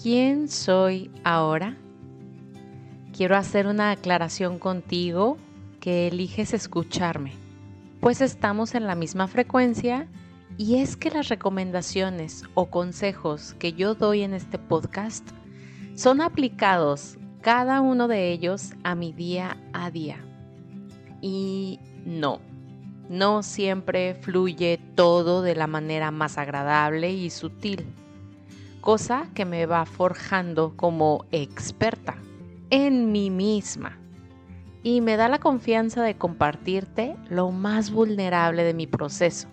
¿quién soy ahora? Quiero hacer una aclaración contigo que eliges escucharme, pues estamos en la misma frecuencia y es que las recomendaciones o consejos que yo doy en este podcast son aplicados cada uno de ellos a mi día a día. Y no, no siempre fluye todo de la manera más agradable y sutil, cosa que me va forjando como experta en mí misma y me da la confianza de compartirte lo más vulnerable de mi proceso,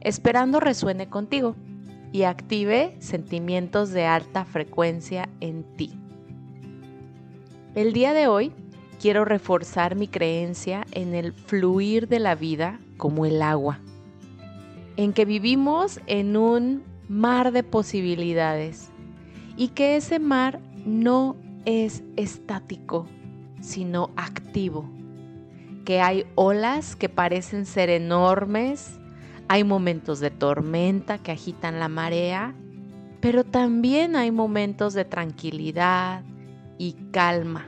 esperando resuene contigo y active sentimientos de alta frecuencia en ti. El día de hoy quiero reforzar mi creencia en el fluir de la vida como el agua, en que vivimos en un mar de posibilidades y que ese mar no es estático, sino activo, que hay olas que parecen ser enormes, hay momentos de tormenta que agitan la marea, pero también hay momentos de tranquilidad y calma.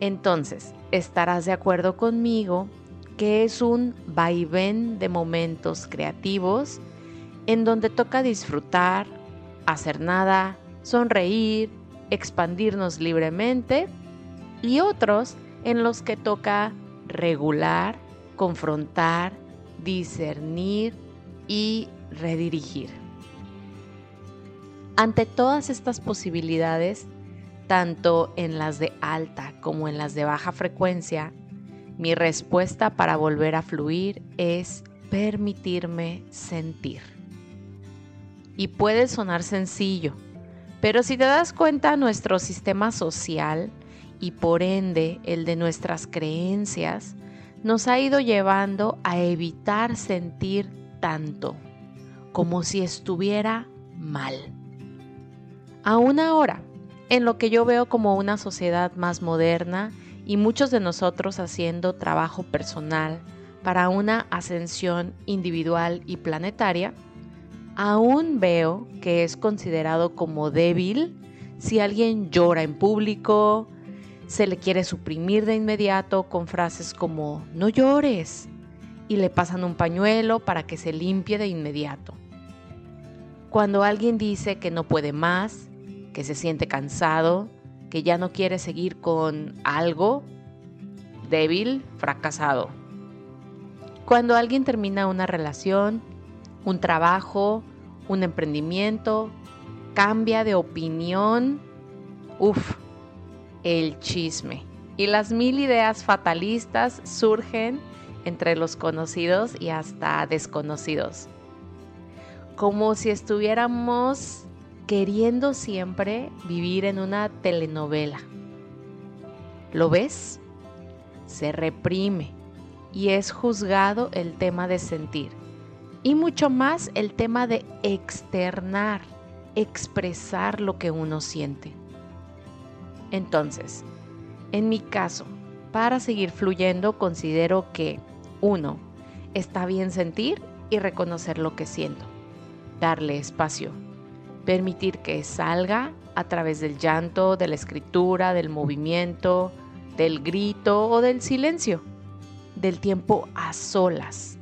Entonces, estarás de acuerdo conmigo que es un vaivén de momentos creativos en donde toca disfrutar, hacer nada, sonreír, expandirnos libremente y otros en los que toca regular, confrontar, discernir y redirigir. Ante todas estas posibilidades, tanto en las de alta como en las de baja frecuencia, mi respuesta para volver a fluir es permitirme sentir. Y puede sonar sencillo, pero si te das cuenta, nuestro sistema social y por ende el de nuestras creencias nos ha ido llevando a evitar sentir tanto, como si estuviera mal. Aún ahora, en lo que yo veo como una sociedad más moderna y muchos de nosotros haciendo trabajo personal para una ascensión individual y planetaria, aún veo que es considerado como débil si alguien llora en público, se le quiere suprimir de inmediato con frases como no llores y le pasan un pañuelo para que se limpie de inmediato. Cuando alguien dice que no puede más, que se siente cansado, que ya no quiere seguir con algo débil, fracasado. Cuando alguien termina una relación, un trabajo, un emprendimiento, cambia de opinión, uff, el chisme. Y las mil ideas fatalistas surgen entre los conocidos y hasta desconocidos. Como si estuviéramos queriendo siempre vivir en una telenovela. ¿Lo ves? Se reprime y es juzgado el tema de sentir y mucho más el tema de externar, expresar lo que uno siente. Entonces, en mi caso, para seguir fluyendo, considero que, uno, está bien sentir y reconocer lo que siento, darle espacio permitir que salga a través del llanto, de la escritura, del movimiento, del grito o del silencio, del tiempo a solas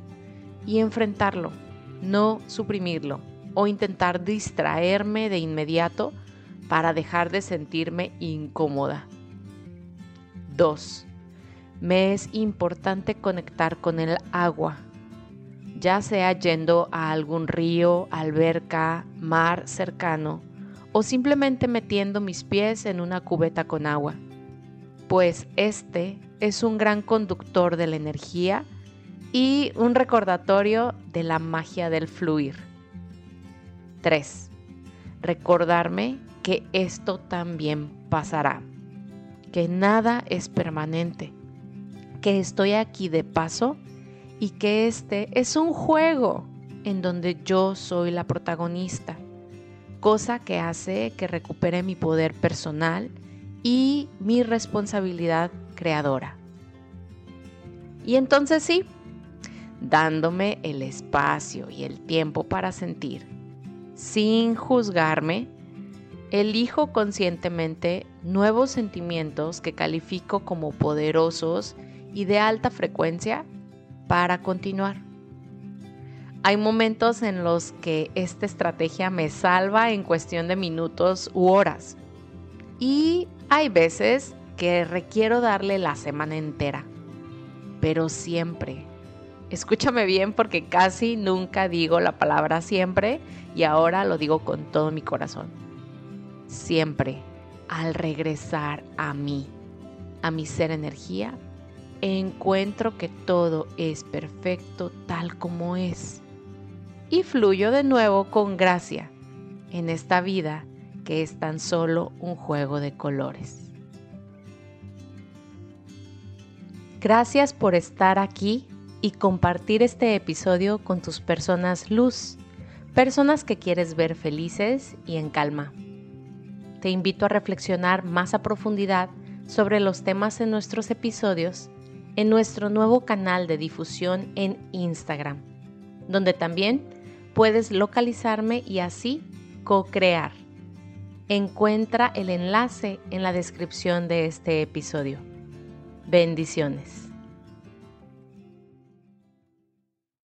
y enfrentarlo, no suprimirlo o intentar distraerme de inmediato para dejar de sentirme incómoda. 2. Me es importante conectar con el agua ya sea yendo a algún río, alberca, mar cercano o simplemente metiendo mis pies en una cubeta con agua, pues este es un gran conductor de la energía y un recordatorio de la magia del fluir. 3. Recordarme que esto también pasará, que nada es permanente, que estoy aquí de paso y que este es un juego en donde yo soy la protagonista, cosa que hace que recupere mi poder personal y mi responsabilidad creadora. Y entonces sí, dándome el espacio y el tiempo para sentir, sin juzgarme, elijo conscientemente nuevos sentimientos que califico como poderosos y de alta frecuencia para continuar. Hay momentos en los que esta estrategia me salva en cuestión de minutos u horas. Y hay veces que requiero darle la semana entera. Pero siempre, escúchame bien porque casi nunca digo la palabra siempre y ahora lo digo con todo mi corazón. Siempre, al regresar a mí, a mi ser energía, encuentro que todo es perfecto tal como es y fluyo de nuevo con gracia en esta vida que es tan solo un juego de colores. Gracias por estar aquí y compartir este episodio con tus personas luz, personas que quieres ver felices y en calma. Te invito a reflexionar más a profundidad sobre los temas en nuestros episodios en nuestro nuevo canal de difusión en Instagram, donde también puedes localizarme y así co-crear. Encuentra el enlace en la descripción de este episodio. Bendiciones.